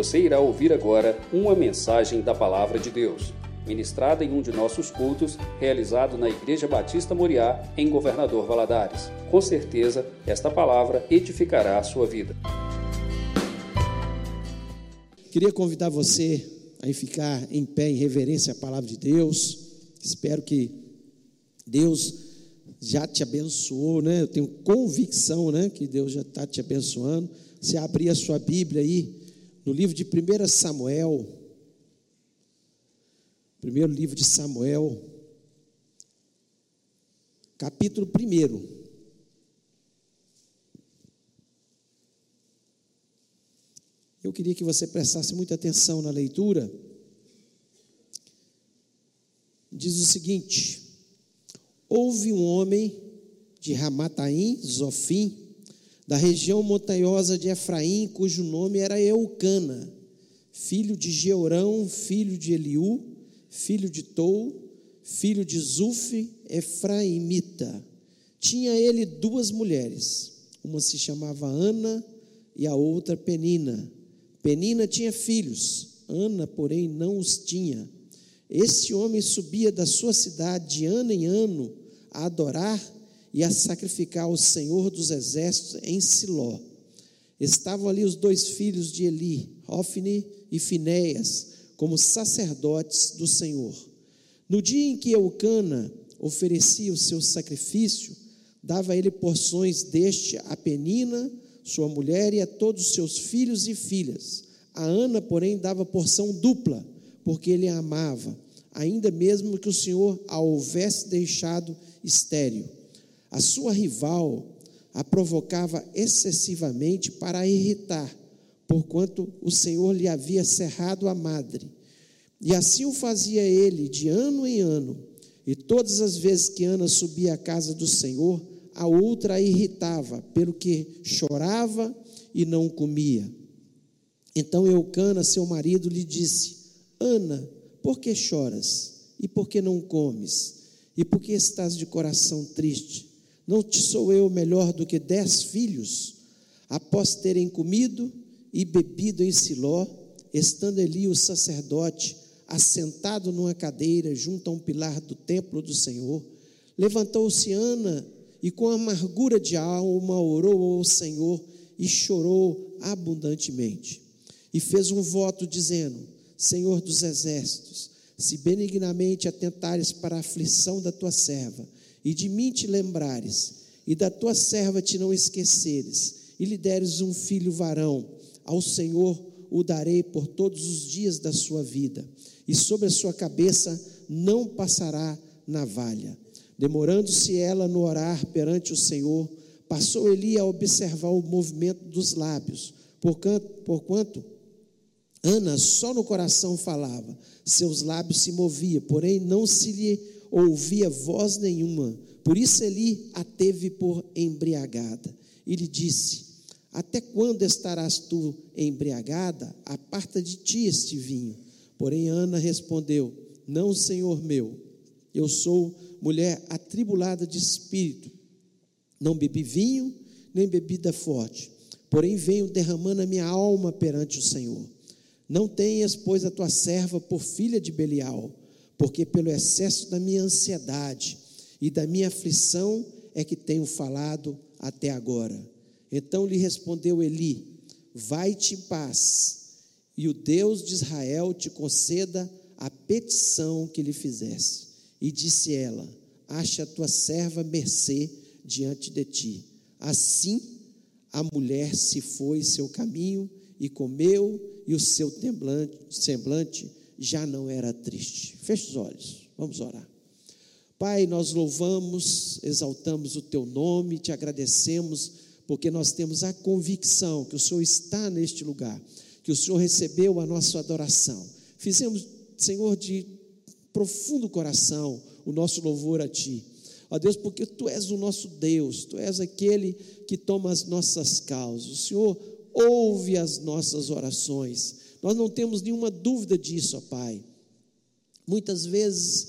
Você irá ouvir agora uma mensagem da Palavra de Deus, ministrada em um de nossos cultos, realizado na Igreja Batista Moriá, em Governador Valadares. Com certeza, esta palavra edificará a sua vida. Queria convidar você a ficar em pé em reverência à palavra de Deus. Espero que Deus já te abençoou, né? Eu tenho convicção, né, que Deus já está te abençoando. Você abrir a sua Bíblia aí no livro de 1 Samuel, primeiro livro de Samuel, capítulo 1. Eu queria que você prestasse muita atenção na leitura. Diz o seguinte: Houve um homem de Ramataim, Zofim, da região montanhosa de Efraim, cujo nome era Eucana, filho de Georão, filho de Eliú, filho de Tou, filho de Zufi, Efraimita. Tinha ele duas mulheres, uma se chamava Ana e a outra Penina. Penina tinha filhos, Ana, porém, não os tinha. Este homem subia da sua cidade de ano em ano a adorar e a sacrificar ao Senhor dos exércitos em Siló. Estavam ali os dois filhos de Eli, Ofni e Finéias, como sacerdotes do Senhor. No dia em que Eucana oferecia o seu sacrifício, dava ele porções deste a Penina, sua mulher, e a todos os seus filhos e filhas. A Ana, porém, dava porção dupla, porque ele a amava, ainda mesmo que o Senhor a houvesse deixado estéril. A sua rival a provocava excessivamente para irritar, porquanto o Senhor lhe havia cerrado a madre. E assim o fazia ele de ano em ano. E todas as vezes que Ana subia à casa do Senhor, a outra a irritava, pelo que chorava e não comia. Então Eucana, seu marido, lhe disse: Ana, por que choras? E por que não comes? E por que estás de coração triste? Não te sou eu melhor do que dez filhos? Após terem comido e bebido em Siló, estando ali o sacerdote assentado numa cadeira junto a um pilar do templo do Senhor, levantou-se Ana e com amargura de alma orou ao Senhor e chorou abundantemente. E fez um voto dizendo: Senhor dos exércitos, se benignamente atentares para a aflição da tua serva, e de mim te lembrares, e da tua serva te não esqueceres, e lhe deres um filho varão, ao Senhor o darei por todos os dias da sua vida, e sobre a sua cabeça não passará navalha. Demorando-se ela no orar perante o Senhor, passou Eli a observar o movimento dos lábios, porquanto, Ana só no coração falava, seus lábios se moviam, porém não se lhe ouvia voz nenhuma. Por isso Eli a teve por embriagada. E lhe disse: Até quando estarás tu embriagada? Aparta de ti este vinho. Porém Ana respondeu: Não, Senhor meu, eu sou mulher atribulada de espírito. Não bebi vinho, nem bebida forte. Porém venho derramando a minha alma perante o Senhor. Não tenhas, pois, a tua serva por filha de Belial, porque pelo excesso da minha ansiedade e da minha aflição é que tenho falado até agora. Então lhe respondeu Eli: Vai-te em paz, e o Deus de Israel te conceda a petição que lhe fizesse. E disse ela: Acha a tua serva mercê diante de ti. Assim a mulher se foi seu caminho e comeu e o seu semblante já não era triste. Feche os olhos, vamos orar. Pai, nós louvamos, exaltamos o teu nome, te agradecemos, porque nós temos a convicção que o Senhor está neste lugar, que o Senhor recebeu a nossa adoração. Fizemos, Senhor, de profundo coração o nosso louvor a Ti. Ó Deus, porque Tu és o nosso Deus, Tu és aquele que toma as nossas causas. O Senhor ouve as nossas orações. Nós não temos nenhuma dúvida disso, ó Pai. Muitas vezes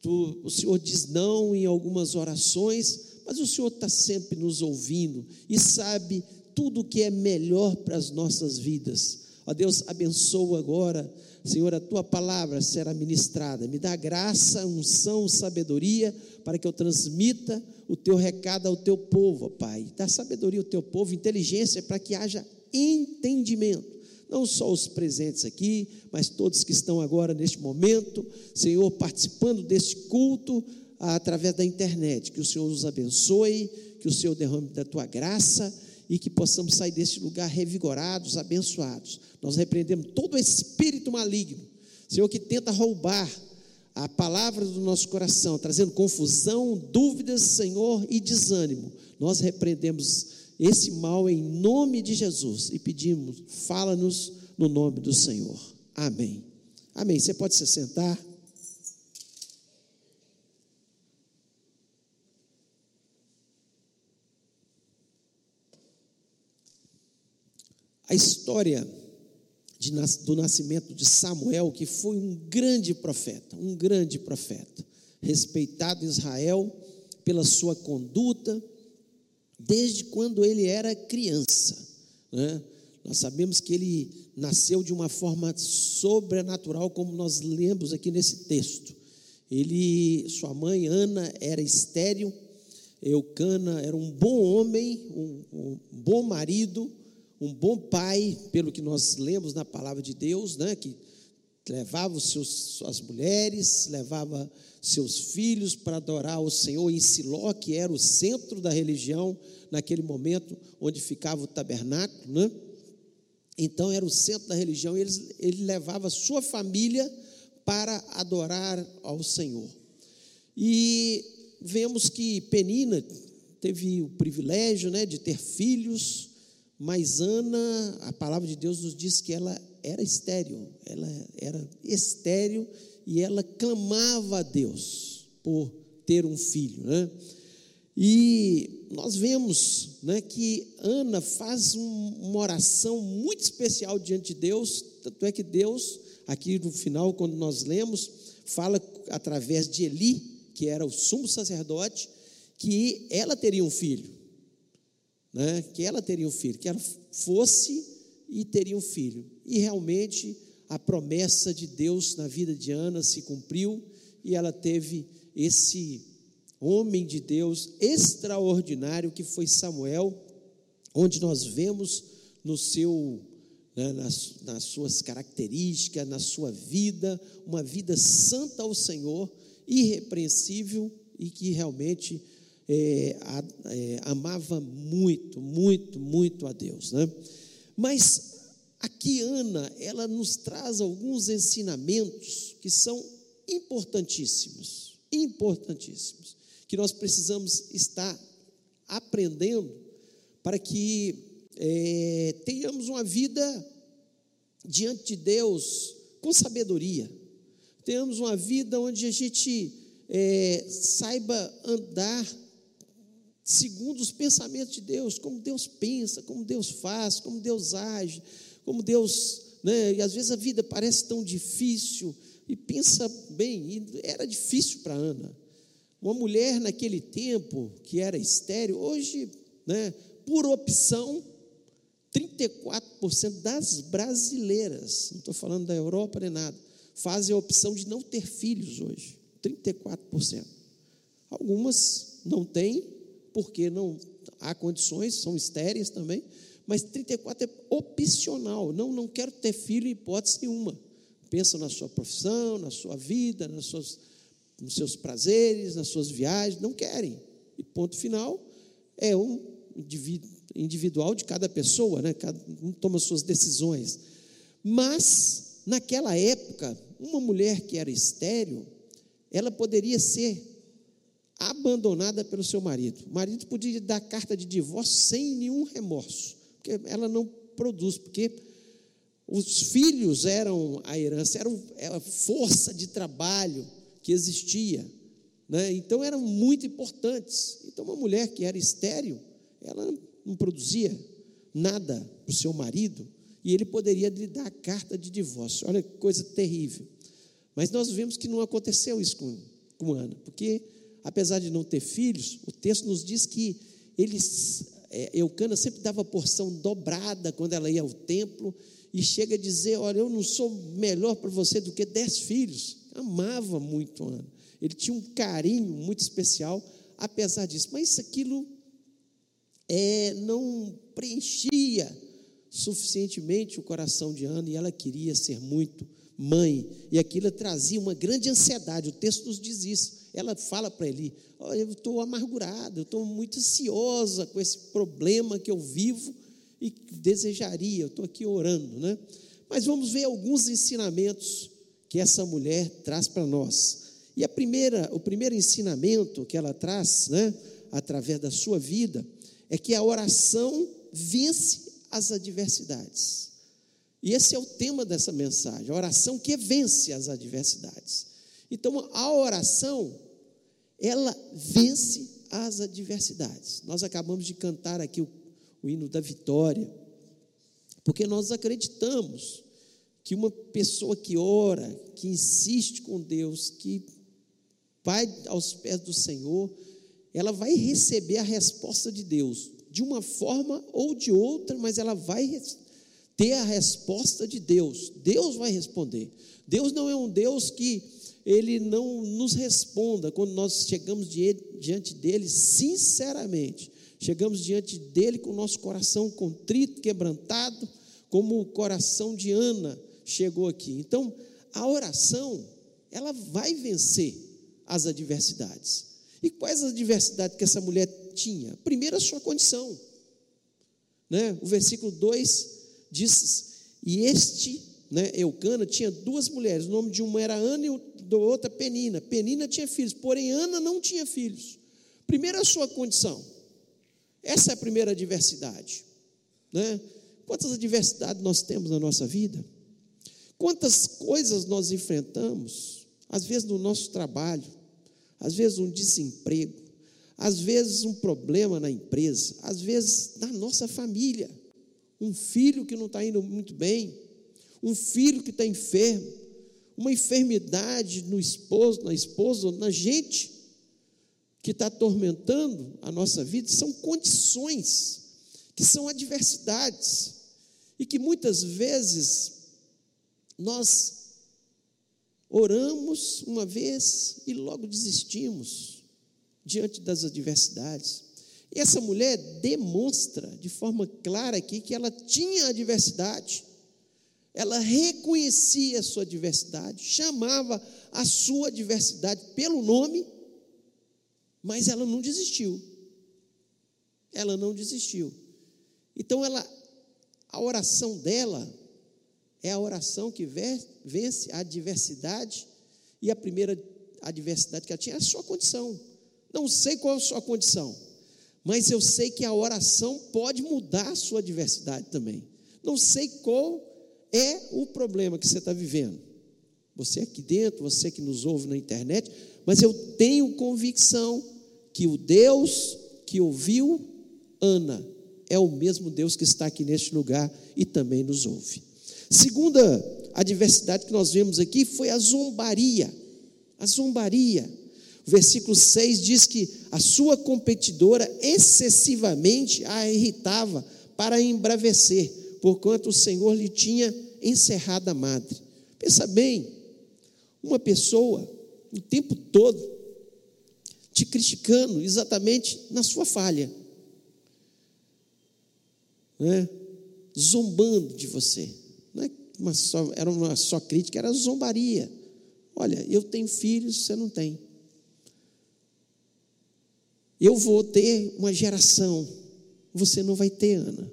tu, o Senhor diz não em algumas orações, mas o Senhor está sempre nos ouvindo e sabe tudo o que é melhor para as nossas vidas. Ó Deus, abençoa agora, Senhor, a tua palavra será ministrada. Me dá graça, unção, sabedoria para que eu transmita o teu recado ao teu povo, ó Pai. Dá sabedoria ao teu povo, inteligência para que haja entendimento. Não só os presentes aqui, mas todos que estão agora neste momento, Senhor, participando deste culto através da internet. Que o Senhor os abençoe, que o Senhor derrame da tua graça e que possamos sair deste lugar revigorados, abençoados. Nós repreendemos todo espírito maligno, Senhor, que tenta roubar a palavra do nosso coração, trazendo confusão, dúvidas, Senhor, e desânimo. Nós repreendemos esse mal em nome de Jesus e pedimos, fala-nos no nome do Senhor. Amém. Amém. Você pode se sentar. A história de, do nascimento de Samuel, que foi um grande profeta, um grande profeta, respeitado em Israel pela sua conduta, desde quando ele era criança. Né? Nós sabemos que ele nasceu de uma forma sobrenatural, como nós lemos aqui nesse texto. Ele, sua mãe Ana era estéril, Eucana era um bom homem, um, um bom marido, um bom pai, pelo que nós lemos na palavra de Deus, né, que levava os seus, suas mulheres, levava seus filhos para adorar o Senhor em Siló, que era o centro da religião naquele momento, onde ficava o tabernáculo, né? Então era o centro da religião, ele, ele levava sua família para adorar ao Senhor. E vemos que Penina teve o privilégio né, de ter filhos, mas Ana, a palavra de Deus nos diz que ela era estéril, ela era estéril e ela clamava a Deus por ter um filho, né? E nós vemos né, que Ana faz um, uma oração muito especial diante de Deus, tanto é que Deus, aqui no final, quando nós lemos, fala através de Eli, que era o sumo sacerdote, que ela teria um filho né, que ela teria um filho, que ela fosse e teria um filho. E realmente a promessa de Deus na vida de Ana se cumpriu e ela teve esse homem de Deus extraordinário que foi Samuel, onde nós vemos no seu né, nas, nas suas características, na sua vida, uma vida santa ao Senhor, irrepreensível e que realmente é, é, amava muito, muito, muito a Deus. Né? Mas aqui Ana, ela nos traz alguns ensinamentos que são importantíssimos, importantíssimos, que nós precisamos estar aprendendo para que é, tenhamos uma vida diante de Deus com sabedoria, tenhamos uma vida onde a gente é, saiba andar segundo os pensamentos de Deus, como Deus pensa, como Deus faz, como Deus age, como Deus, né? E às vezes a vida parece tão difícil e pensa bem, era difícil para Ana. Uma mulher naquele tempo que era estéril, hoje, né, por opção, 34% das brasileiras, não estou falando da Europa nem nada, fazem a opção de não ter filhos hoje. 34%. Algumas não têm porque não há condições, são estéreis também, mas 34 é opcional. Não, não quero ter filho em hipótese nenhuma. Pensa na sua profissão, na sua vida, nas suas, nos seus prazeres, nas suas viagens, não querem. E ponto final, é um individual de cada pessoa, né? cada um toma suas decisões. Mas, naquela época, uma mulher que era estéreo, ela poderia ser abandonada pelo seu marido. O marido podia dar carta de divórcio sem nenhum remorso, porque ela não produz, porque os filhos eram a herança, era a força de trabalho que existia. Né? Então eram muito importantes. Então, uma mulher que era estéril, ela não produzia nada para o seu marido, e ele poderia lhe dar a carta de divórcio. Olha que coisa terrível. Mas nós vemos que não aconteceu isso com, com Ana, porque apesar de não ter filhos, o texto nos diz que eles, é, Eucana sempre dava porção dobrada quando ela ia ao templo e chega a dizer: Olha, eu não sou melhor para você do que dez filhos. Amava muito Ana. Ele tinha um carinho muito especial, apesar disso. Mas aquilo é, não preenchia suficientemente o coração de Ana e ela queria ser muito mãe. E aquilo trazia uma grande ansiedade. O texto nos diz isso. Ela fala para ele: Olha, eu estou amargurada, eu estou muito ansiosa com esse problema que eu vivo e desejaria, eu estou aqui orando, né? Mas vamos ver alguns ensinamentos que essa mulher traz para nós. E a primeira, o primeiro ensinamento que ela traz, né, através da sua vida, é que a oração vence as adversidades. E esse é o tema dessa mensagem, a oração que vence as adversidades. Então, a oração, ela vence as adversidades. Nós acabamos de cantar aqui o, o hino da vitória, porque nós acreditamos que uma pessoa que ora, que insiste com Deus, que vai aos pés do Senhor, ela vai receber a resposta de Deus, de uma forma ou de outra, mas ela vai ter a resposta de Deus. Deus vai responder. Deus não é um Deus que ele não nos responda quando nós chegamos diante dele sinceramente. Chegamos diante dele com o nosso coração contrito, quebrantado, como o coração de Ana chegou aqui. Então, a oração, ela vai vencer as adversidades. E quais as adversidades que essa mulher tinha? Primeiro, a sua condição. Né? O versículo 2 diz: E este, né, Eucana, tinha duas mulheres, o nome de uma era Ana e da outra Penina. Penina tinha filhos, porém Ana não tinha filhos. Primeiro, a sua condição. Essa é a primeira adversidade. Né? Quantas adversidades nós temos na nossa vida? Quantas coisas nós enfrentamos, às vezes no nosso trabalho, às vezes um desemprego, às vezes um problema na empresa, às vezes na nossa família um filho que não está indo muito bem, um filho que está enfermo, uma enfermidade no esposo, na esposa, na gente que está atormentando a nossa vida, são condições, que são adversidades, e que muitas vezes nós oramos uma vez e logo desistimos diante das adversidades. E essa mulher demonstra de forma clara aqui que ela tinha adversidade, ela reconhecia a sua diversidade, chamava a sua diversidade pelo nome, mas ela não desistiu. Ela não desistiu. Então ela a oração dela é a oração que vence a adversidade e a primeira adversidade que ela tinha é a sua condição. Não sei qual é a sua condição mas eu sei que a oração pode mudar a sua adversidade também. Não sei qual é o problema que você está vivendo. Você aqui dentro, você que nos ouve na internet, mas eu tenho convicção que o Deus que ouviu Ana é o mesmo Deus que está aqui neste lugar e também nos ouve. Segunda adversidade que nós vemos aqui foi a zombaria. A zombaria. O versículo 6 diz que a sua competidora excessivamente a irritava para embravecer, porquanto o Senhor lhe tinha encerrado a madre. Pensa bem, uma pessoa o tempo todo te criticando exatamente na sua falha, né? zombando de você. Não é uma só, era uma só crítica, era zombaria. Olha, eu tenho filhos, você não tem eu vou ter uma geração, você não vai ter, Ana.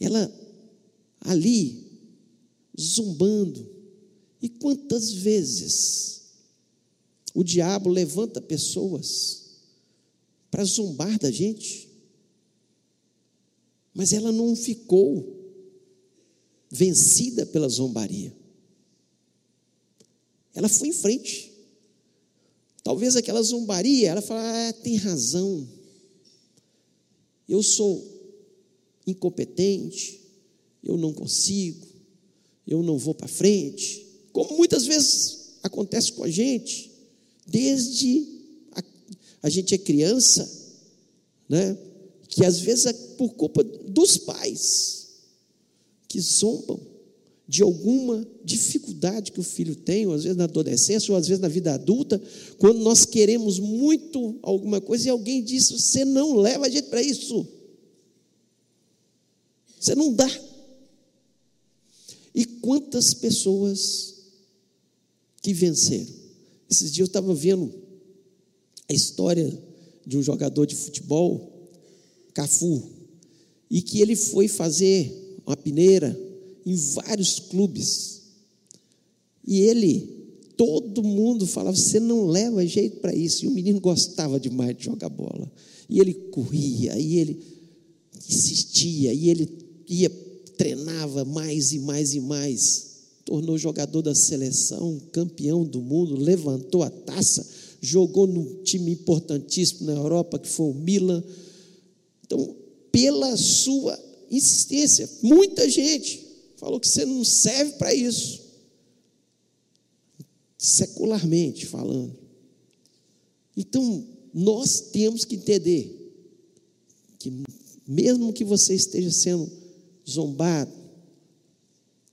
Ela ali, zumbando, e quantas vezes o diabo levanta pessoas para zombar da gente, mas ela não ficou vencida pela zombaria. Ela foi em frente. Talvez aquela zombaria, ela fala, ah, tem razão. Eu sou incompetente, eu não consigo, eu não vou para frente. Como muitas vezes acontece com a gente, desde a, a gente é criança, né? Que às vezes é por culpa dos pais que zombam de alguma dificuldade que o filho tem, ou às vezes na adolescência, ou às vezes na vida adulta, quando nós queremos muito alguma coisa e alguém diz: você não leva a gente para isso. Você não dá. E quantas pessoas que venceram? Esses dias eu estava vendo a história de um jogador de futebol, Cafu, e que ele foi fazer uma peneira em vários clubes. E ele, todo mundo falava: você não leva jeito para isso. E o menino gostava demais de jogar bola. E ele corria, e ele insistia, e ele ia, treinava mais e mais e mais. Tornou jogador da seleção, campeão do mundo, levantou a taça, jogou num time importantíssimo na Europa, que foi o Milan. Então, pela sua insistência, muita gente falou que você não serve para isso. Secularmente falando. Então, nós temos que entender que, mesmo que você esteja sendo zombado,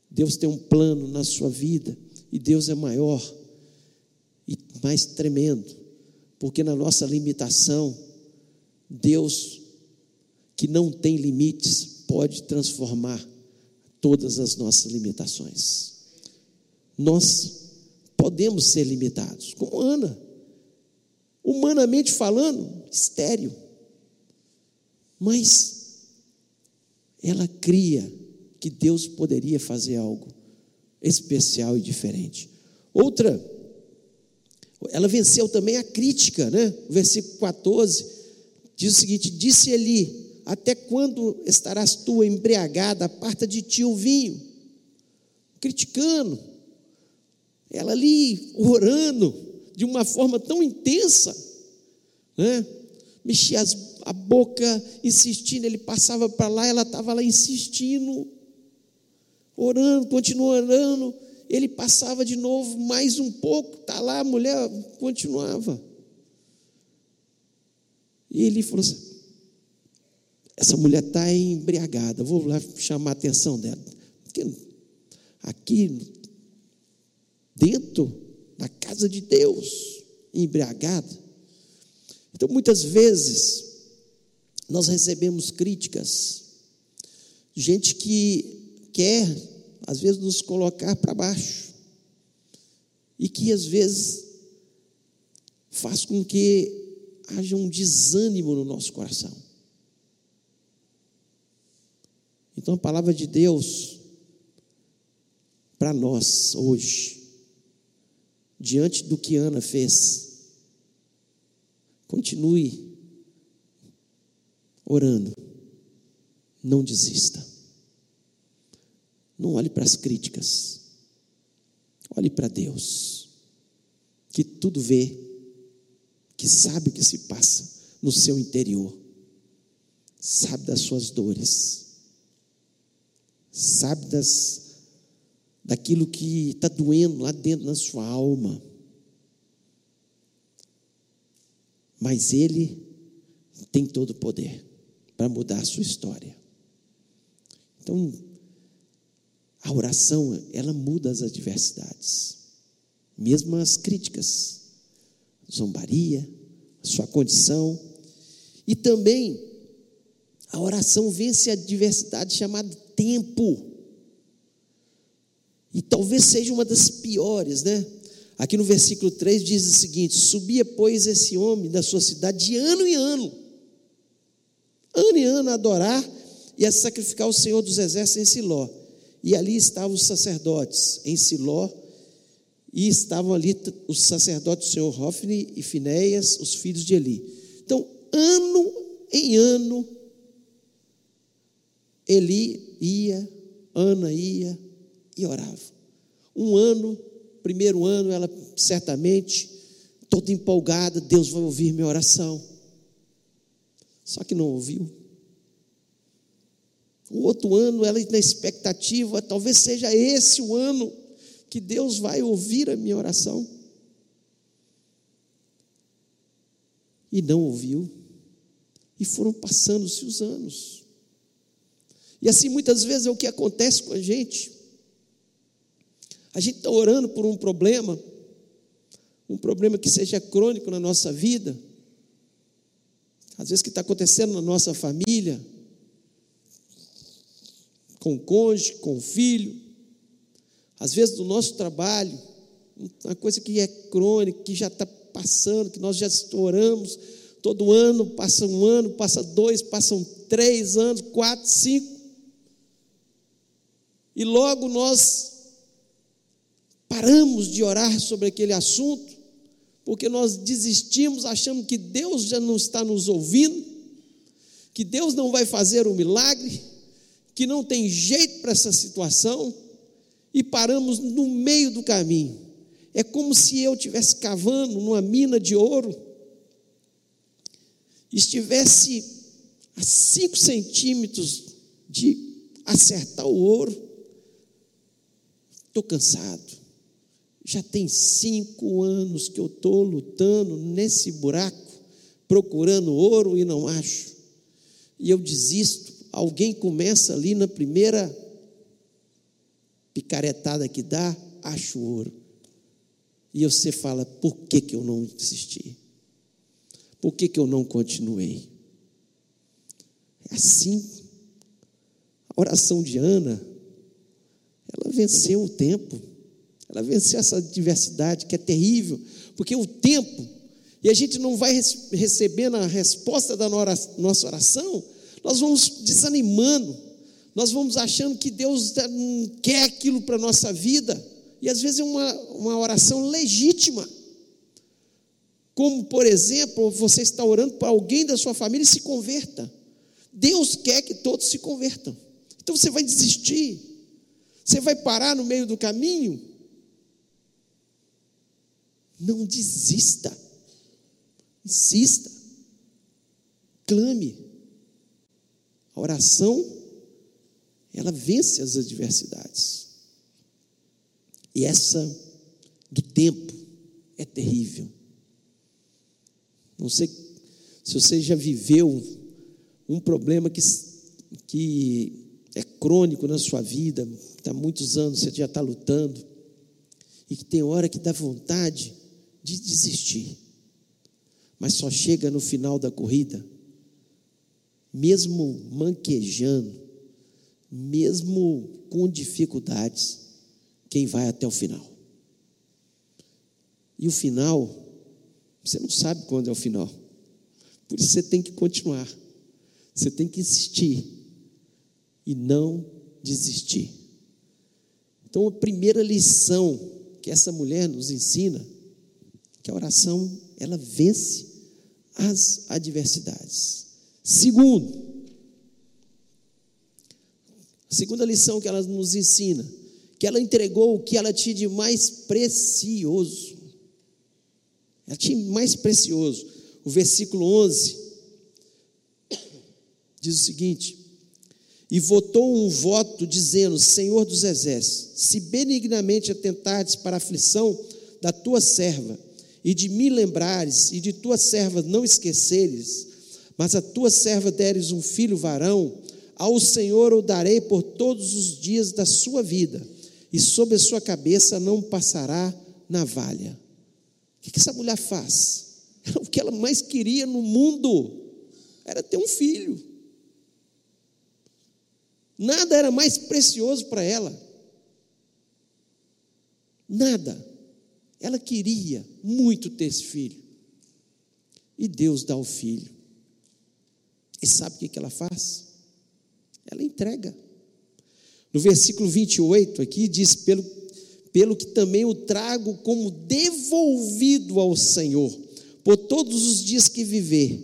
Deus tem um plano na sua vida e Deus é maior e mais tremendo, porque na nossa limitação, Deus, que não tem limites, pode transformar todas as nossas limitações. Nós podemos ser limitados, como Ana. Humanamente falando, estéreo. Mas ela cria que Deus poderia fazer algo especial e diferente. Outra, ela venceu também a crítica, né? O versículo 14 diz o seguinte: Disse Eli, até quando estarás tu embriagada? Aparta de ti o vinho. Criticando. Ela ali orando de uma forma tão intensa, né? Mexia as, a boca, insistindo. Ele passava para lá, ela estava lá insistindo, orando, continuando orando. Ele passava de novo, mais um pouco, tá lá, a mulher continuava. E ele falou assim: essa mulher está embriagada, vou lá chamar a atenção dela. Porque aqui, dentro da casa de Deus, embriagada. Então, muitas vezes, nós recebemos críticas, gente que quer, às vezes, nos colocar para baixo, e que, às vezes, faz com que haja um desânimo no nosso coração. Então a palavra de Deus para nós hoje, diante do que Ana fez, continue orando, não desista. Não olhe para as críticas, olhe para Deus, que tudo vê, que sabe o que se passa no seu interior, sabe das suas dores. Sabe das, daquilo que está doendo lá dentro na sua alma. Mas Ele tem todo o poder para mudar a sua história. Então, a oração, ela muda as adversidades, mesmo as críticas, zombaria, sua condição, e também a oração vence a adversidade chamada tempo. E talvez seja uma das piores, né? Aqui no versículo 3 diz o seguinte: Subia, pois, esse homem da sua cidade de ano em ano, ano em ano a adorar e a sacrificar o Senhor dos Exércitos em Siló. E ali estavam os sacerdotes em Siló, e estavam ali os sacerdotes do Senhor Hofni e Finéias, os filhos de Eli. Então, ano em ano, Eli ia, Ana ia e orava. Um ano, primeiro ano, ela certamente, toda empolgada, Deus vai ouvir minha oração. Só que não ouviu. O outro ano, ela na expectativa, talvez seja esse o ano que Deus vai ouvir a minha oração. E não ouviu. E foram passando-se os anos. E assim muitas vezes é o que acontece com a gente. A gente está orando por um problema, um problema que seja crônico na nossa vida, às vezes que está acontecendo na nossa família, com o cônjuge, com o filho, às vezes do nosso trabalho, uma coisa que é crônica, que já está passando, que nós já oramos, todo ano, passa um ano, passa dois, passam três anos, quatro, cinco, e logo nós paramos de orar sobre aquele assunto, porque nós desistimos, achamos que Deus já não está nos ouvindo, que Deus não vai fazer o um milagre, que não tem jeito para essa situação, e paramos no meio do caminho. É como se eu estivesse cavando numa mina de ouro, estivesse a cinco centímetros de acertar o ouro, estou cansado. Já tem cinco anos que eu estou lutando nesse buraco, procurando ouro e não acho. E eu desisto. Alguém começa ali na primeira picaretada que dá, acho ouro. E você fala: por que, que eu não desisti? Por que, que eu não continuei? É assim. A oração de Ana ela venceu o tempo, ela venceu essa adversidade que é terrível, porque o tempo, e a gente não vai recebendo a resposta da nossa oração, nós vamos desanimando, nós vamos achando que Deus não quer aquilo para a nossa vida, e às vezes é uma, uma oração legítima. Como, por exemplo, você está orando para alguém da sua família e se converta. Deus quer que todos se convertam. Então você vai desistir. Você vai parar no meio do caminho? Não desista. Insista. Clame. A oração, ela vence as adversidades. E essa do tempo é terrível. Não sei se você já viveu um problema que, que é crônico na sua vida, há muitos anos você já está lutando, e que tem hora que dá vontade de desistir, mas só chega no final da corrida, mesmo manquejando, mesmo com dificuldades, quem vai até o final. E o final, você não sabe quando é o final. Por isso você tem que continuar. Você tem que insistir e não desistir. Então, a primeira lição que essa mulher nos ensina, que a oração, ela vence as adversidades. Segundo, a segunda lição que ela nos ensina, que ela entregou o que ela tinha de mais precioso. Ela tinha mais precioso. O versículo 11 diz o seguinte: e votou um voto dizendo: Senhor dos exércitos, se benignamente atentardes para a aflição da tua serva, e de me lembrares, e de tua serva não esqueceres, mas a tua serva deres um filho varão, ao Senhor o darei por todos os dias da sua vida, e sobre a sua cabeça não passará navalha. O que essa mulher faz? O que ela mais queria no mundo era ter um filho. Nada era mais precioso para ela. Nada. Ela queria muito ter esse filho. E Deus dá o filho. E sabe o que ela faz? Ela entrega. No versículo 28 aqui diz: pelo, pelo que também o trago como devolvido ao Senhor, por todos os dias que viver,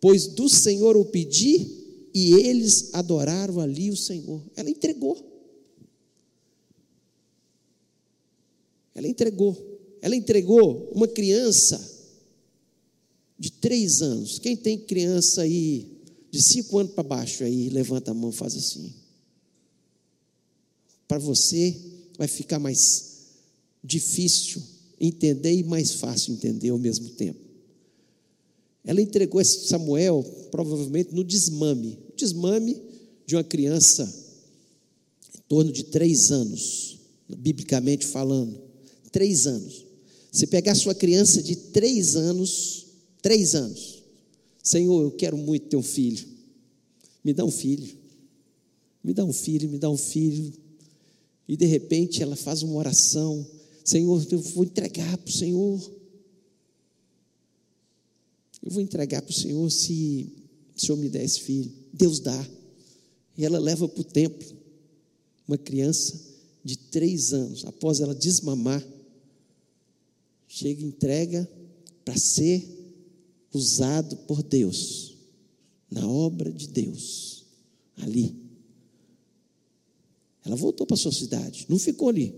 pois do Senhor o pedi e eles adoraram ali o Senhor. Ela entregou. Ela entregou. Ela entregou uma criança de três anos. Quem tem criança aí de cinco anos para baixo aí, levanta a mão, faz assim. Para você vai ficar mais difícil entender e mais fácil entender ao mesmo tempo. ela entregou Samuel provavelmente no desmame desmame de uma criança em torno de três anos, biblicamente falando, três anos. Se pegar sua criança de três anos, três anos, Senhor, eu quero muito ter um filho, me dá um filho, me dá um filho, me dá um filho, e de repente ela faz uma oração, Senhor, eu vou entregar para o Senhor. Eu vou entregar para o Senhor se o Senhor me der esse filho. Deus dá. E ela leva para o templo uma criança de três anos, após ela desmamar, chega e entrega para ser usado por Deus, na obra de Deus, ali. Ela voltou para sua cidade, não ficou ali.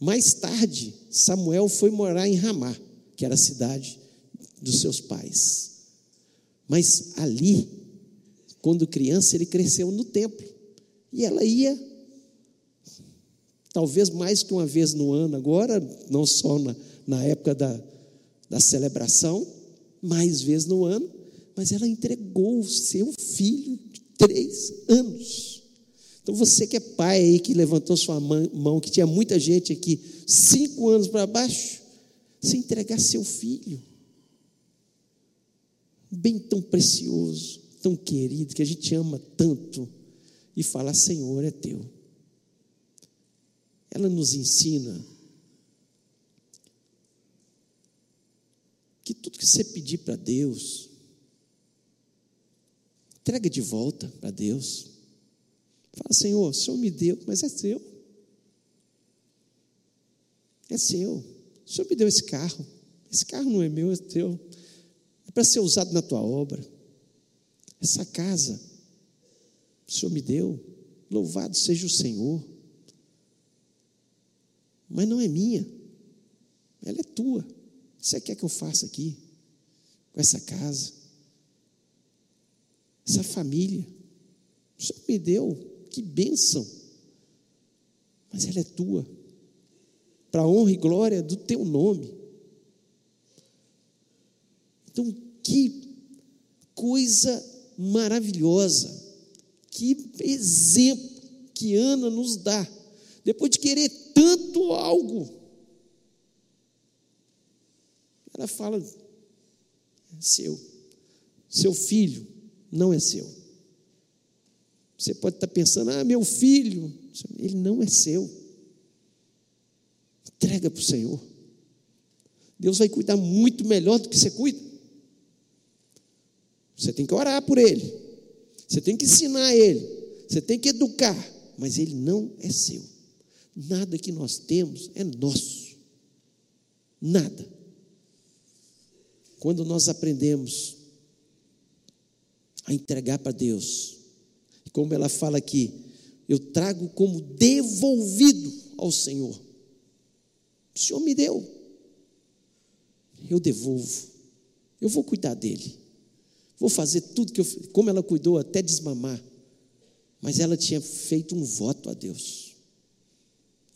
Mais tarde, Samuel foi morar em Ramá, que era a cidade dos seus pais. Mas ali, quando criança, ele cresceu no templo. E ela ia, talvez mais que uma vez no ano, agora, não só na, na época da, da celebração, mais vezes no ano, mas ela entregou o seu filho de três anos. Então você que é pai aí, que levantou sua mão, que tinha muita gente aqui, cinco anos para baixo, se entregar seu filho bem tão precioso, tão querido, que a gente ama tanto, e falar: Senhor, é teu. Ela nos ensina que tudo que você pedir para Deus, entrega de volta para Deus. Fala, Senhor, o Senhor me deu, mas é seu. É seu. O Senhor me deu esse carro. Esse carro não é meu, é teu para ser usado na tua obra. Essa casa, o Senhor me deu, louvado seja o Senhor. Mas não é minha, ela é tua. O que você quer que eu faça aqui, com essa casa, essa família? O Senhor me deu, que bênção, mas ela é tua, para a honra e glória do teu nome. Então, que coisa maravilhosa, que exemplo que Ana nos dá. Depois de querer tanto algo, ela fala: é seu, seu filho não é seu. Você pode estar pensando, ah, meu filho, ele não é seu. Entrega para o Senhor. Deus vai cuidar muito melhor do que você cuida. Você tem que orar por ele. Você tem que ensinar ele. Você tem que educar. Mas ele não é seu. Nada que nós temos é nosso. Nada. Quando nós aprendemos a entregar para Deus, como ela fala aqui, eu trago como devolvido ao Senhor. O Senhor me deu, eu devolvo, eu vou cuidar dele. Vou fazer tudo que eu. Como ela cuidou até desmamar. Mas ela tinha feito um voto a Deus.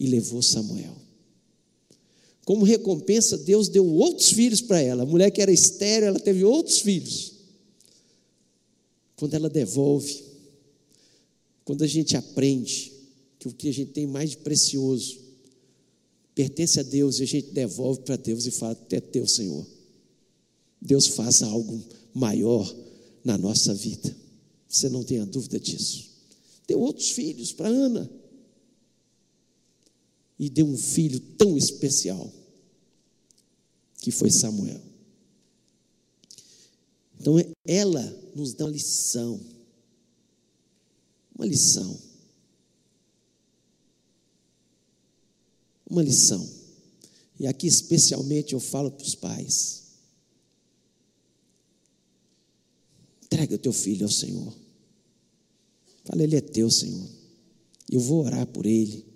E levou Samuel. Como recompensa, Deus deu outros filhos para ela. A mulher que era estéreo, ela teve outros filhos. Quando ela devolve, quando a gente aprende que o que a gente tem mais de precioso pertence a Deus e a gente devolve para Deus e fala: É teu, Senhor. Deus faz algo maior na nossa vida. Você não tenha dúvida disso. Deu outros filhos para Ana. E deu um filho tão especial, que foi Samuel. Então, ela nos dá uma lição. Uma lição. Uma lição. E aqui, especialmente, eu falo para os pais. Entrega o teu filho ao Senhor. Fala, ele é teu, Senhor. Eu vou orar por ele.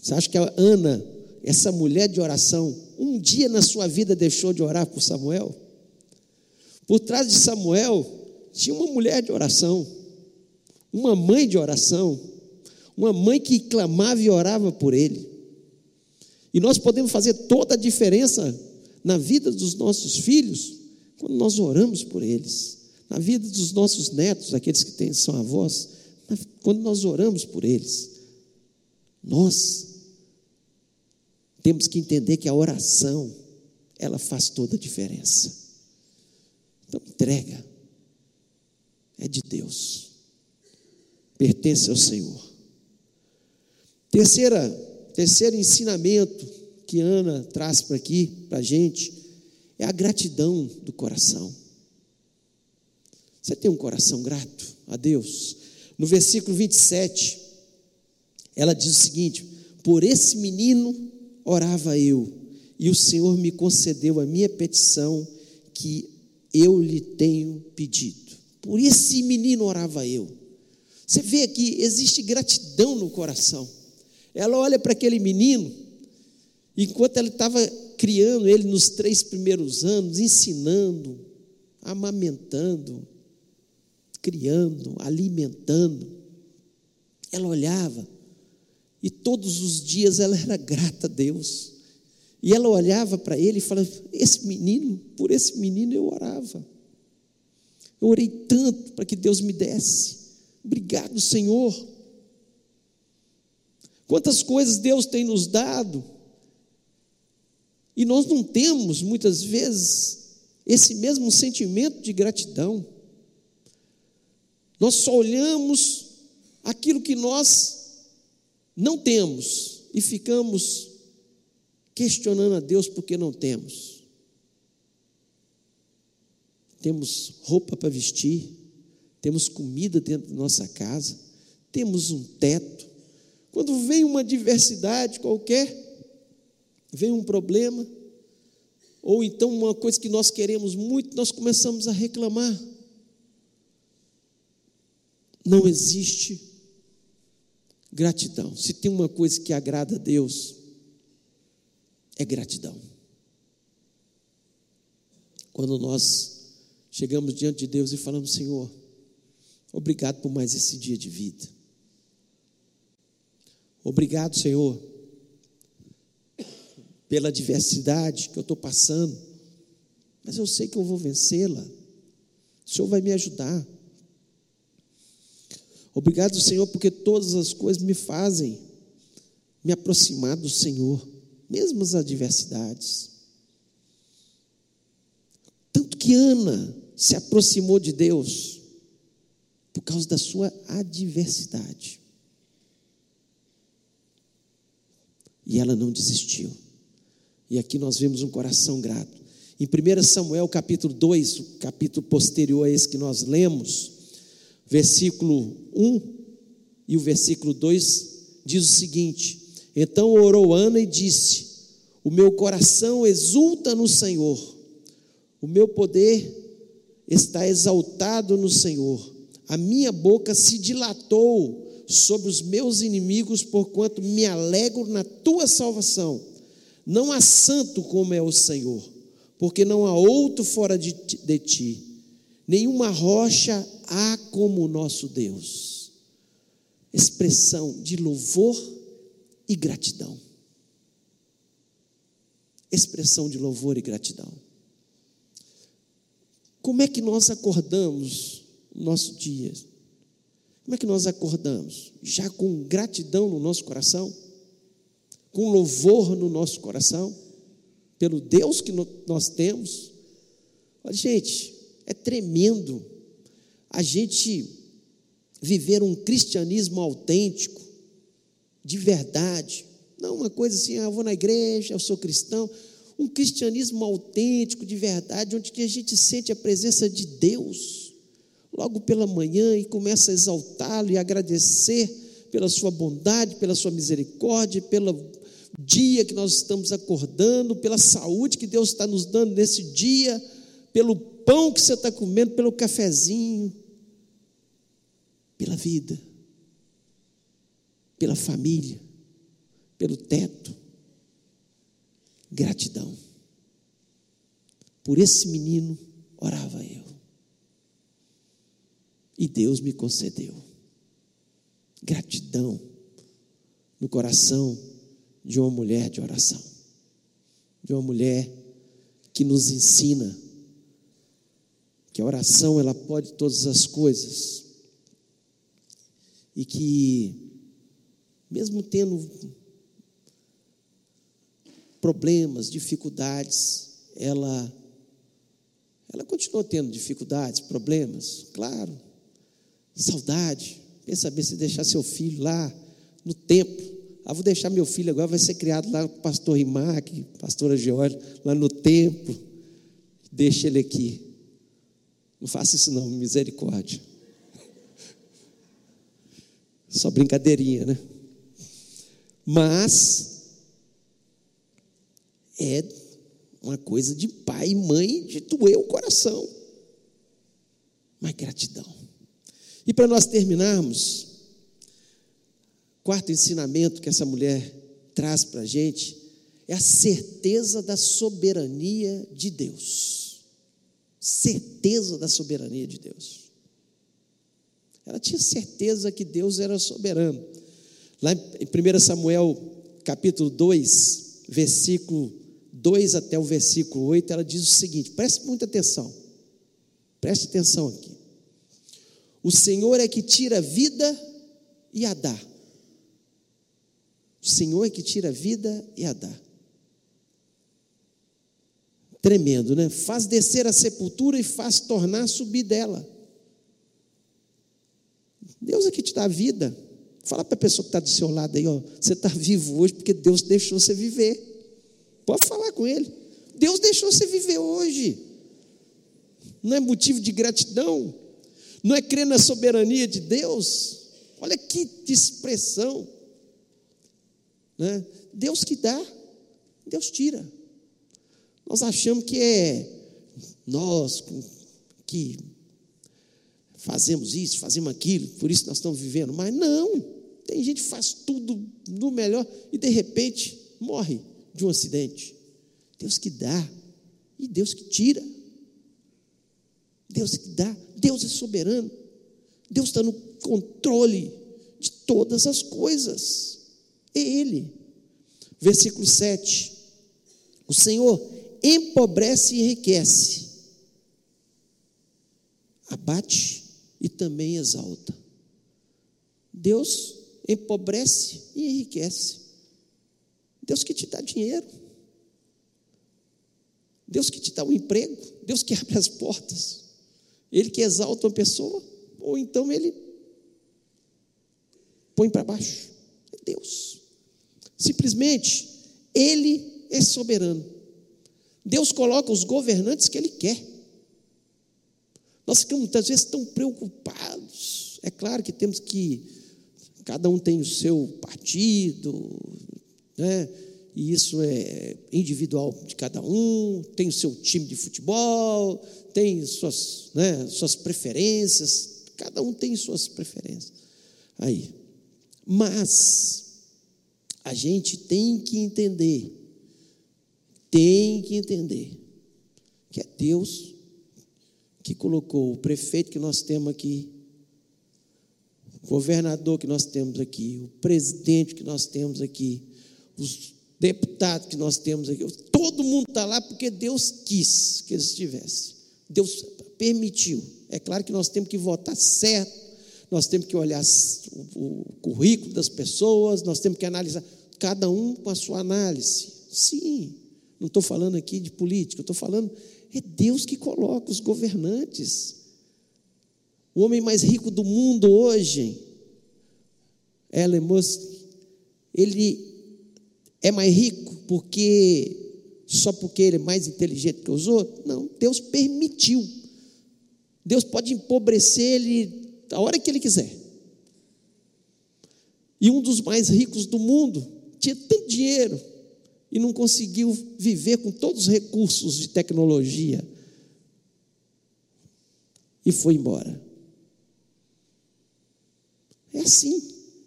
Você acha que a Ana, essa mulher de oração, um dia na sua vida deixou de orar por Samuel? Por trás de Samuel tinha uma mulher de oração, uma mãe de oração, uma mãe que clamava e orava por ele. E nós podemos fazer toda a diferença na vida dos nossos filhos quando nós oramos por eles, na vida dos nossos netos, aqueles que têm, são avós, quando nós oramos por eles, nós temos que entender que a oração, ela faz toda a diferença. Então, entrega. É de Deus. Pertence ao Senhor. Terceira, terceiro ensinamento que Ana traz para aqui, para a gente, é a gratidão do coração. Você tem um coração grato a Deus? No versículo 27, ela diz o seguinte: Por esse menino orava eu, e o Senhor me concedeu a minha petição que eu lhe tenho pedido. Por esse menino orava eu. Você vê que existe gratidão no coração. Ela olha para aquele menino, enquanto ela estava criando ele nos três primeiros anos, ensinando, amamentando, criando, alimentando. Ela olhava e todos os dias ela era grata a Deus. E ela olhava para ele e falava: Esse menino, por esse menino eu orava. Eu orei tanto para que Deus me desse. Obrigado, Senhor. Quantas coisas Deus tem nos dado. E nós não temos, muitas vezes, esse mesmo sentimento de gratidão. Nós só olhamos aquilo que nós não temos e ficamos questionando a Deus porque não temos. Temos roupa para vestir, temos comida dentro da nossa casa, temos um teto. Quando vem uma diversidade qualquer, vem um problema, ou então uma coisa que nós queremos muito, nós começamos a reclamar. Não existe Gratidão. Se tem uma coisa que agrada a Deus, é gratidão. Quando nós chegamos diante de Deus e falamos, Senhor, obrigado por mais esse dia de vida. Obrigado, Senhor, pela diversidade que eu estou passando, mas eu sei que eu vou vencê-la. O Senhor vai me ajudar. Obrigado, Senhor, porque todas as coisas me fazem me aproximar do Senhor, mesmo as adversidades. Tanto que Ana se aproximou de Deus por causa da sua adversidade. E ela não desistiu. E aqui nós vemos um coração grato. Em 1 Samuel capítulo 2, o capítulo posterior a esse que nós lemos, versículo 1 e o versículo 2 diz o seguinte: Então orou Ana e disse: O meu coração exulta no Senhor, o meu poder está exaltado no Senhor, a minha boca se dilatou sobre os meus inimigos, porquanto me alegro na tua salvação. Não há santo como é o Senhor, porque não há outro fora de, de ti, nenhuma rocha há como o nosso Deus. Expressão de louvor e gratidão. Expressão de louvor e gratidão. Como é que nós acordamos o nosso dia? Como é que nós acordamos? Já com gratidão no nosso coração? Com louvor no nosso coração? Pelo Deus que nós temos? Olha, gente, é tremendo a gente viver um cristianismo autêntico, de verdade. Não uma coisa assim, ah, eu vou na igreja, eu sou cristão. Um cristianismo autêntico, de verdade, onde que a gente sente a presença de Deus logo pela manhã e começa a exaltá-lo e agradecer pela sua bondade, pela sua misericórdia, pelo dia que nós estamos acordando, pela saúde que Deus está nos dando nesse dia, pelo pão que você está comendo, pelo cafezinho, pela vida, pela família, pelo teto. Gratidão. Por esse menino orava eu. E Deus me concedeu. Gratidão no coração de uma mulher de oração, de uma mulher que nos ensina que a oração ela pode todas as coisas e que mesmo tendo problemas, dificuldades, ela ela continuou tendo dificuldades, problemas, claro. Saudade. Pensa saber se deixar seu filho lá no templo. Ah, vou deixar meu filho agora, vai ser criado lá com o pastor Rimac, pastora Georgia, lá no templo. Deixa ele aqui. Não faça isso não, misericórdia. Só brincadeirinha, né? Mas é uma coisa de pai e mãe de doer o coração. Mas gratidão. E para nós terminarmos, quarto ensinamento que essa mulher traz para a gente é a certeza da soberania de Deus. Certeza da soberania de Deus. Ela tinha certeza que Deus era soberano. Lá em 1 Samuel, capítulo 2, versículo 2 até o versículo 8, ela diz o seguinte: preste muita atenção, preste atenção aqui. O Senhor é que tira a vida e a dá. O Senhor é que tira a vida e a dá. Tremendo, né? Faz descer a sepultura e faz tornar subir dela. Deus é que te dá vida. Fala para a pessoa que está do seu lado aí, ó, você está vivo hoje porque Deus deixou você viver. Pode falar com ele. Deus deixou você viver hoje. Não é motivo de gratidão. Não é crer na soberania de Deus. Olha que expressão. Né? Deus que dá, Deus tira. Nós achamos que é nós que fazemos isso, fazemos aquilo, por isso nós estamos vivendo. Mas não, tem gente que faz tudo no melhor e de repente morre de um acidente. Deus que dá e Deus que tira. Deus que dá, Deus é soberano. Deus está no controle de todas as coisas. É Ele. Versículo 7. O Senhor empobrece e enriquece, abate e também exalta. Deus empobrece e enriquece. Deus que te dá dinheiro. Deus que te dá um emprego. Deus que abre as portas. Ele que exalta uma pessoa. Ou então ele põe para baixo. É Deus. Simplesmente, Ele é soberano. Deus coloca os governantes que Ele quer. Nós ficamos muitas vezes tão preocupados. É claro que temos que, cada um tem o seu partido, né? e isso é individual de cada um, tem o seu time de futebol, tem suas, né, suas preferências, cada um tem suas preferências. Aí, mas a gente tem que entender, tem que entender que é Deus que colocou o prefeito que nós temos aqui, o governador que nós temos aqui, o presidente que nós temos aqui, os deputados que nós temos aqui, todo mundo está lá porque Deus quis que eles estivessem. Deus permitiu. É claro que nós temos que votar certo, nós temos que olhar o, currículo das pessoas, nós temos que analisar, cada um com a sua análise. Sim, não estou falando aqui de política, estou falando, é Deus que coloca os governantes. O homem mais rico do mundo hoje, Elon Musk, ele é mais rico porque só porque ele é mais inteligente que os outros? Não, Deus permitiu. Deus pode empobrecer ele a hora que ele quiser. E um dos mais ricos do mundo tinha tanto dinheiro e não conseguiu viver com todos os recursos de tecnologia e foi embora. É assim.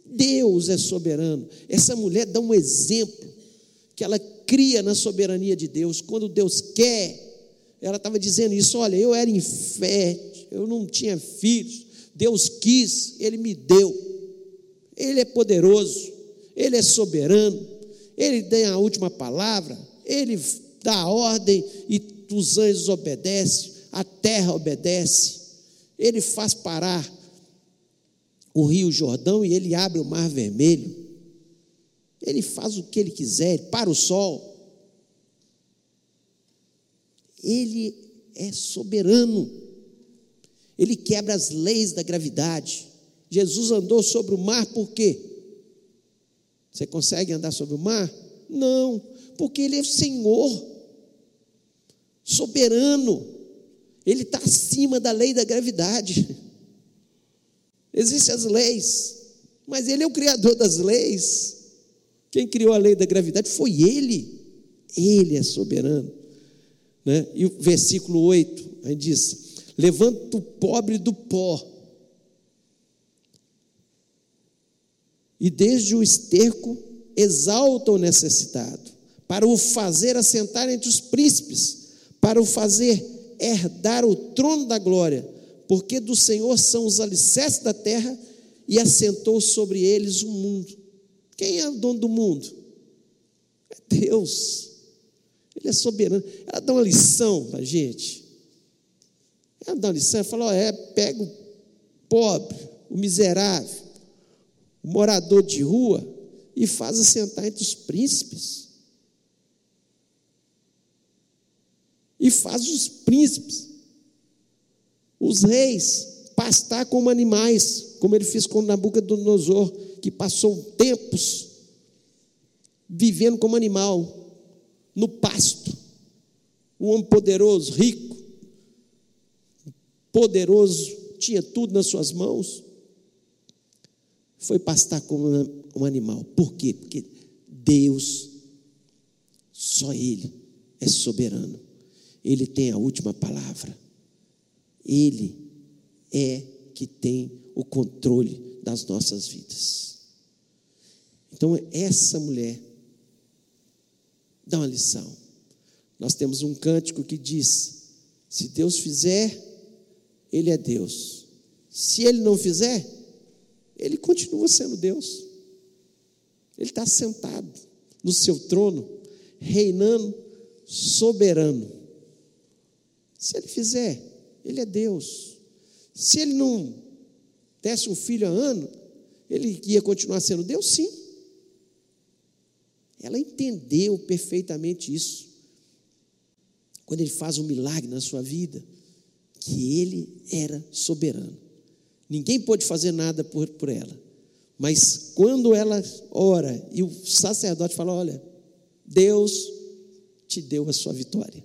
Deus é soberano. Essa mulher dá um exemplo que ela cria na soberania de Deus. Quando Deus quer, ela estava dizendo isso: olha, eu era infértil, eu não tinha filhos. Deus quis, Ele me deu. Ele é poderoso, Ele é soberano, Ele tem a última palavra, Ele dá a ordem e os anjos obedecem. a terra obedece, ele faz parar o rio Jordão e ele abre o mar vermelho. Ele faz o que ele quiser, ele para o sol. Ele é soberano. Ele quebra as leis da gravidade. Jesus andou sobre o mar por quê? Você consegue andar sobre o mar? Não, porque Ele é Senhor, soberano, Ele está acima da lei da gravidade. Existem as leis, mas Ele é o Criador das leis. Quem criou a lei da gravidade foi Ele, Ele é soberano. Né? E o versículo 8 aí diz: Levanta o pobre do pó, e desde o esterco exalta o necessitado, para o fazer assentar entre os príncipes, para o fazer herdar o trono da glória, porque do Senhor são os alicerces da terra e assentou sobre eles o mundo. Quem é o dono do mundo? É Deus. Ele é soberano. Ela dá uma lição para a gente. Ela dá uma lição, ela fala: ó, é, pega o pobre, o miserável, morador de rua e faz assentar entre os príncipes. E faz os príncipes, os reis, pastar como animais, como ele fez com Nabucodonosor, que passou tempos vivendo como animal, no pasto. Um homem poderoso, rico, poderoso, tinha tudo nas suas mãos foi pastar como um animal. Por quê? Porque Deus, só Ele é soberano. Ele tem a última palavra. Ele é que tem o controle das nossas vidas. Então, essa mulher dá uma lição. Nós temos um cântico que diz: se Deus fizer, Ele é Deus. Se Ele não fizer, ele continua sendo Deus. Ele está sentado no seu trono, reinando soberano. Se ele fizer, ele é Deus. Se ele não desse um filho a ano, ele ia continuar sendo Deus? Sim. Ela entendeu perfeitamente isso. Quando ele faz um milagre na sua vida, que ele era soberano. Ninguém pôde fazer nada por, por ela. Mas quando ela ora e o sacerdote fala: Olha, Deus te deu a sua vitória.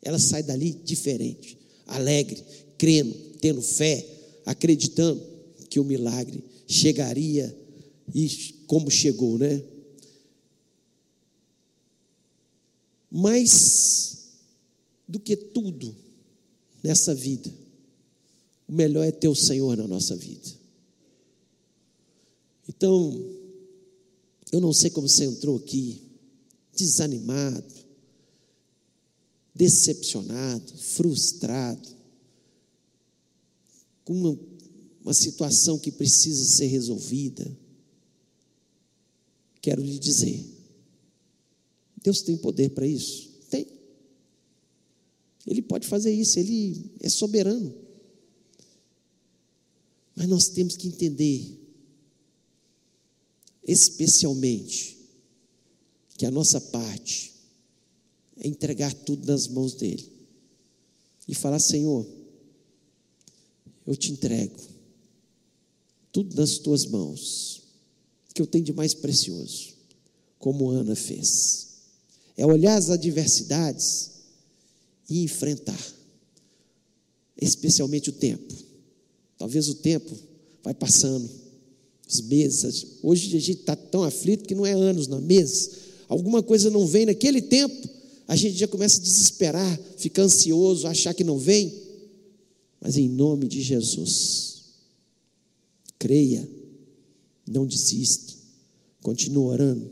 Ela sai dali diferente, alegre, crendo, tendo fé, acreditando que o milagre chegaria e como chegou, né? Mais do que tudo nessa vida, o melhor é ter o Senhor na nossa vida. Então, eu não sei como você entrou aqui, desanimado, decepcionado, frustrado, com uma, uma situação que precisa ser resolvida. Quero lhe dizer, Deus tem poder para isso? Tem. Ele pode fazer isso, ele é soberano. Mas nós temos que entender, especialmente, que a nossa parte é entregar tudo nas mãos dele e falar: Senhor, eu te entrego tudo nas tuas mãos, que eu tenho de mais precioso, como Ana fez. É olhar as adversidades e enfrentar, especialmente o tempo Talvez o tempo vai passando, os meses. Hoje a gente está tão aflito que não é anos, não, meses. Alguma coisa não vem naquele tempo, a gente já começa a desesperar, fica ansioso, achar que não vem. Mas em nome de Jesus, creia, não desista, continue orando.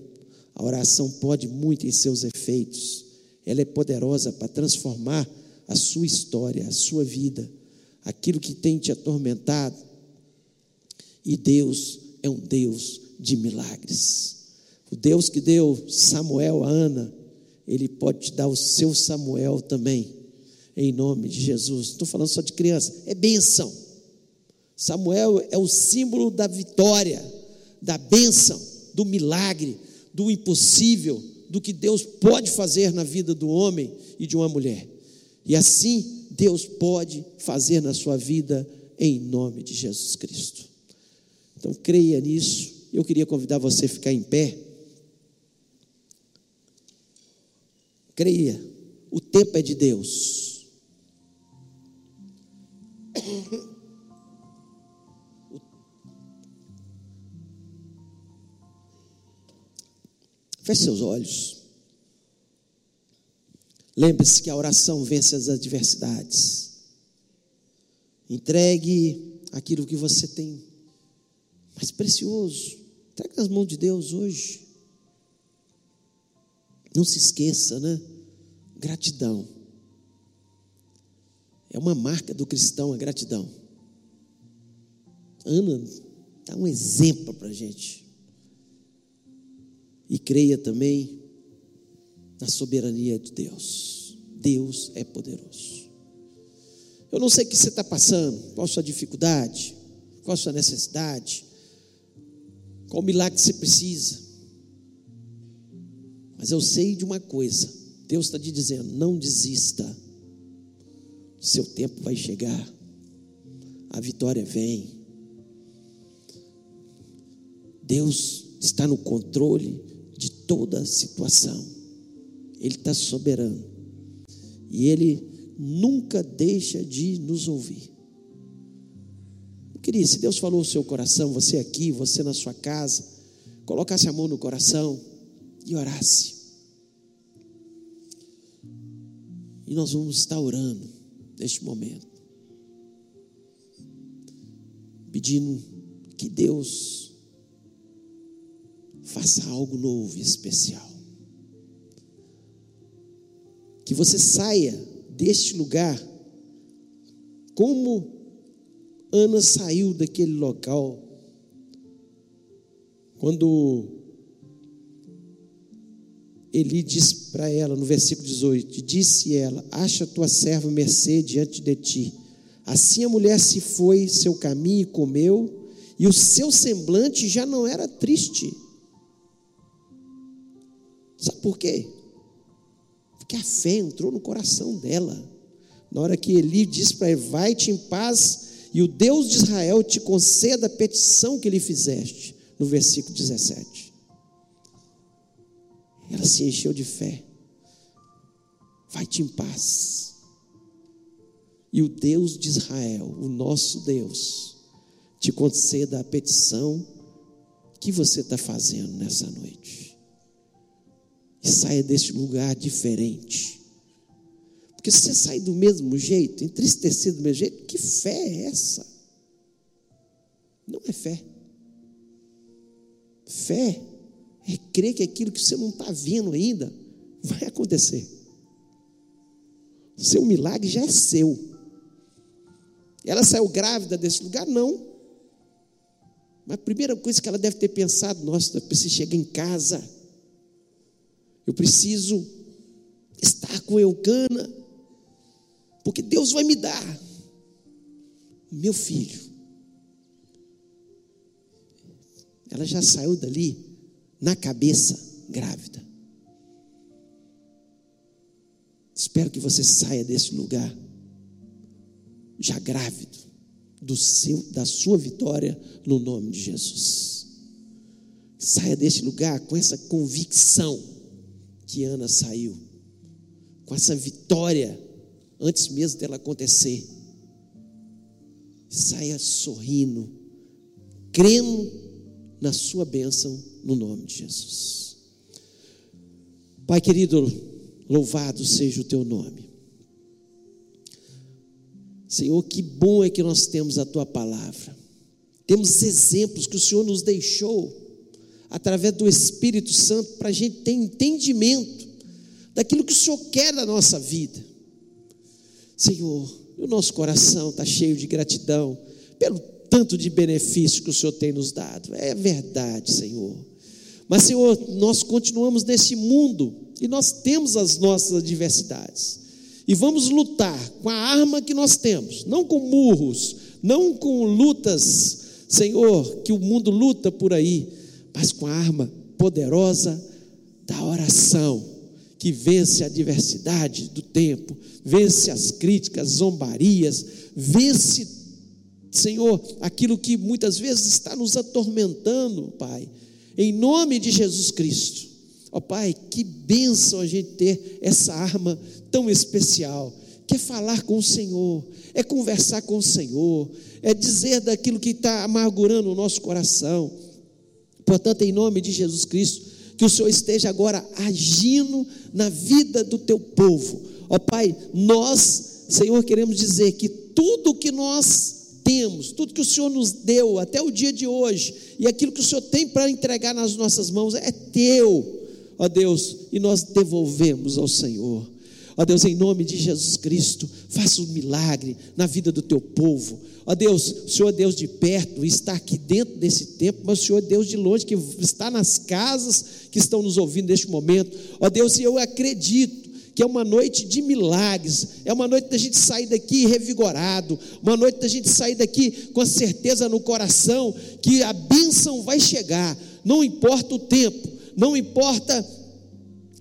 A oração pode muito em seus efeitos, ela é poderosa para transformar a sua história, a sua vida aquilo que tem te atormentado. E Deus é um Deus de milagres. O Deus que deu Samuel a Ana, Ele pode te dar o seu Samuel também. em nome de Jesus. Não estou falando só de criança, é bênção. Samuel é o símbolo da vitória, da bênção, do milagre, do impossível, do que Deus pode fazer na vida do homem e de uma mulher. E assim Deus pode fazer na sua vida em nome de Jesus Cristo. Então creia nisso. Eu queria convidar você a ficar em pé. Creia, o tempo é de Deus. Feche seus olhos. Lembre-se que a oração vence as adversidades. Entregue aquilo que você tem mais precioso. Entregue nas mãos de Deus hoje. Não se esqueça, né? Gratidão. É uma marca do cristão a gratidão. Ana dá um exemplo para a gente. E creia também na soberania de Deus. Deus é poderoso. Eu não sei o que você está passando, qual a sua dificuldade, qual a sua necessidade, qual milagre você precisa. Mas eu sei de uma coisa: Deus está te dizendo, não desista. Seu tempo vai chegar, a vitória vem. Deus está no controle de toda a situação. Ele está soberano. E Ele nunca deixa de nos ouvir. Queria, se Deus falou o seu coração, você aqui, você na sua casa, colocasse a mão no coração e orasse. E nós vamos estar orando neste momento, pedindo que Deus faça algo novo e especial. Que você saia deste lugar como Ana saiu daquele local quando Eli disse para ela no versículo 18: Disse ela: Acha tua serva mercê diante de ti. Assim a mulher se foi seu caminho e comeu, e o seu semblante já não era triste. Sabe por quê? Porque a fé entrou no coração dela. Na hora que Eli disse para ele: Vai-te em paz, e o Deus de Israel te conceda a petição que lhe fizeste. No versículo 17. Ela se encheu de fé. Vai-te em paz. E o Deus de Israel, o nosso Deus, te conceda a petição que você está fazendo nessa noite e saia deste lugar diferente. Porque se você sair do mesmo jeito, entristecido do mesmo jeito, que fé é essa? Não é fé. Fé é crer que aquilo que você não está vendo ainda vai acontecer. Seu milagre já é seu. Ela saiu grávida desse lugar? Não. Mas a primeira coisa que ela deve ter pensado, nossa, eu preciso chegar em casa eu preciso estar com Eucana, porque Deus vai me dar meu filho. Ela já saiu dali na cabeça grávida. Espero que você saia desse lugar já grávido do seu, da sua vitória no nome de Jesus. Saia desse lugar com essa convicção que Ana saiu, com essa vitória, antes mesmo dela acontecer. Saia sorrindo, crendo na sua bênção, no nome de Jesus. Pai querido, louvado seja o teu nome. Senhor, que bom é que nós temos a tua palavra. Temos exemplos que o Senhor nos deixou através do Espírito Santo, para a gente ter entendimento daquilo que o Senhor quer da nossa vida. Senhor, o nosso coração está cheio de gratidão pelo tanto de benefício que o Senhor tem nos dado. É verdade, Senhor. Mas, Senhor, nós continuamos nesse mundo e nós temos as nossas adversidades. e vamos lutar com a arma que nós temos, não com murros, não com lutas, Senhor, que o mundo luta por aí, mas com a arma poderosa da oração, que vence a adversidade do tempo, vence as críticas, zombarias, vence, Senhor, aquilo que muitas vezes está nos atormentando, Pai, em nome de Jesus Cristo. Ó oh, Pai, que bênção a gente ter essa arma tão especial, que é falar com o Senhor, é conversar com o Senhor, é dizer daquilo que está amargurando o nosso coração. Portanto, em nome de Jesus Cristo, que o Senhor esteja agora agindo na vida do teu povo. Ó Pai, nós, Senhor, queremos dizer que tudo que nós temos, tudo que o Senhor nos deu até o dia de hoje, e aquilo que o Senhor tem para entregar nas nossas mãos é teu, ó Deus, e nós devolvemos ao Senhor. Ó Deus, em nome de Jesus Cristo, faça um milagre na vida do teu povo. Ó Deus, o Senhor é Deus de perto, está aqui dentro desse tempo, mas o Senhor é Deus de longe, que está nas casas que estão nos ouvindo neste momento. Ó Deus, eu acredito que é uma noite de milagres, é uma noite da gente sair daqui revigorado, uma noite da gente sair daqui com a certeza no coração que a bênção vai chegar, não importa o tempo, não importa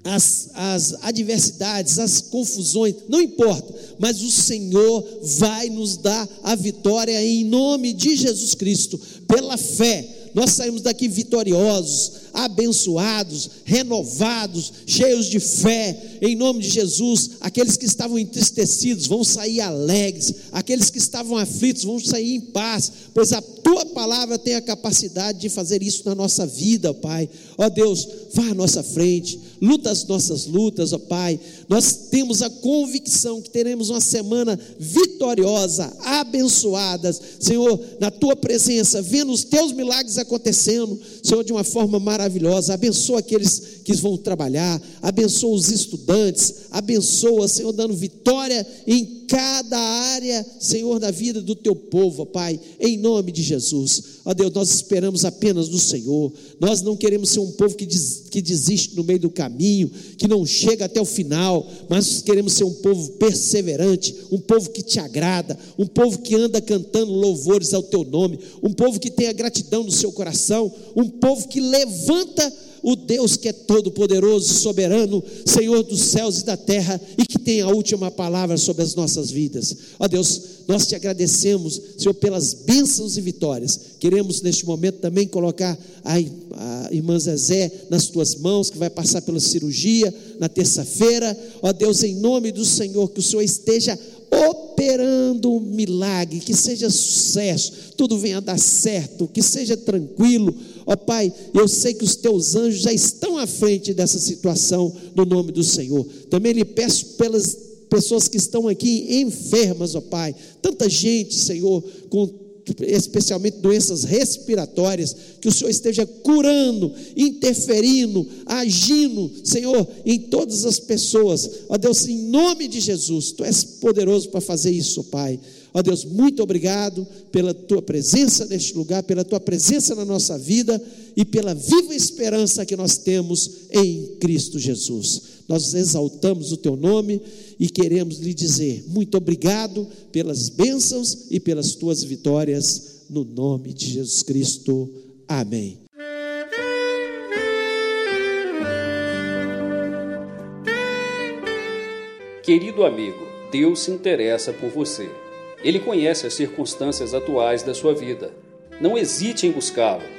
as, as adversidades, as confusões, não importa, mas o Senhor vai nos dar a vitória em nome de Jesus Cristo, pela fé. Nós saímos daqui vitoriosos, abençoados, renovados, cheios de fé, em nome de Jesus. Aqueles que estavam entristecidos vão sair alegres, aqueles que estavam aflitos vão sair em paz, pois a tua palavra tem a capacidade de fazer isso na nossa vida, Pai. Ó Deus, vá à nossa frente, luta as nossas lutas, ó Pai. Nós temos a convicção que teremos uma semana vitoriosa, abençoada, Senhor, na tua presença, vendo os teus milagres acontecendo, Senhor, de uma forma maravilhosa. Abençoa aqueles que vão trabalhar, abençoa os estudantes, abençoa, Senhor, dando vitória em cada área, Senhor, da vida do teu povo, Pai, em nome de Jesus. Ó Deus, nós esperamos apenas no Senhor, nós não queremos ser um povo que, des, que desiste no meio do caminho, que não chega até o final, mas queremos ser um povo perseverante, um povo que te agrada, um povo que anda cantando louvores ao teu nome, um povo que tenha gratidão no seu coração, um povo que levanta o Deus que é todo-poderoso, soberano, Senhor dos céus e da terra e que tem a última palavra sobre as nossas vidas. Ó Deus, nós te agradecemos, Senhor, pelas bênçãos e vitórias. Queremos neste momento também colocar a, a irmã Zezé nas tuas mãos, que vai passar pela cirurgia na terça-feira. Ó Deus, em nome do Senhor, que o Senhor esteja operando um milagre, que seja sucesso, tudo venha a dar certo, que seja tranquilo. Ó Pai, eu sei que os teus anjos já estão à frente dessa situação, no nome do Senhor. Também lhe peço pelas pessoas que estão aqui enfermas, ó Pai, tanta gente, Senhor, com especialmente doenças respiratórias, que o Senhor esteja curando, interferindo, agindo, Senhor, em todas as pessoas. Ó Deus, em nome de Jesus, Tu és poderoso para fazer isso, Pai. Ó Deus, muito obrigado pela tua presença neste lugar, pela tua presença na nossa vida e pela viva esperança que nós temos em Cristo Jesus. Nós exaltamos o teu nome e queremos lhe dizer muito obrigado pelas bênçãos e pelas tuas vitórias, no nome de Jesus Cristo. Amém. Querido amigo, Deus se interessa por você. Ele conhece as circunstâncias atuais da sua vida. Não hesite em buscá-lo.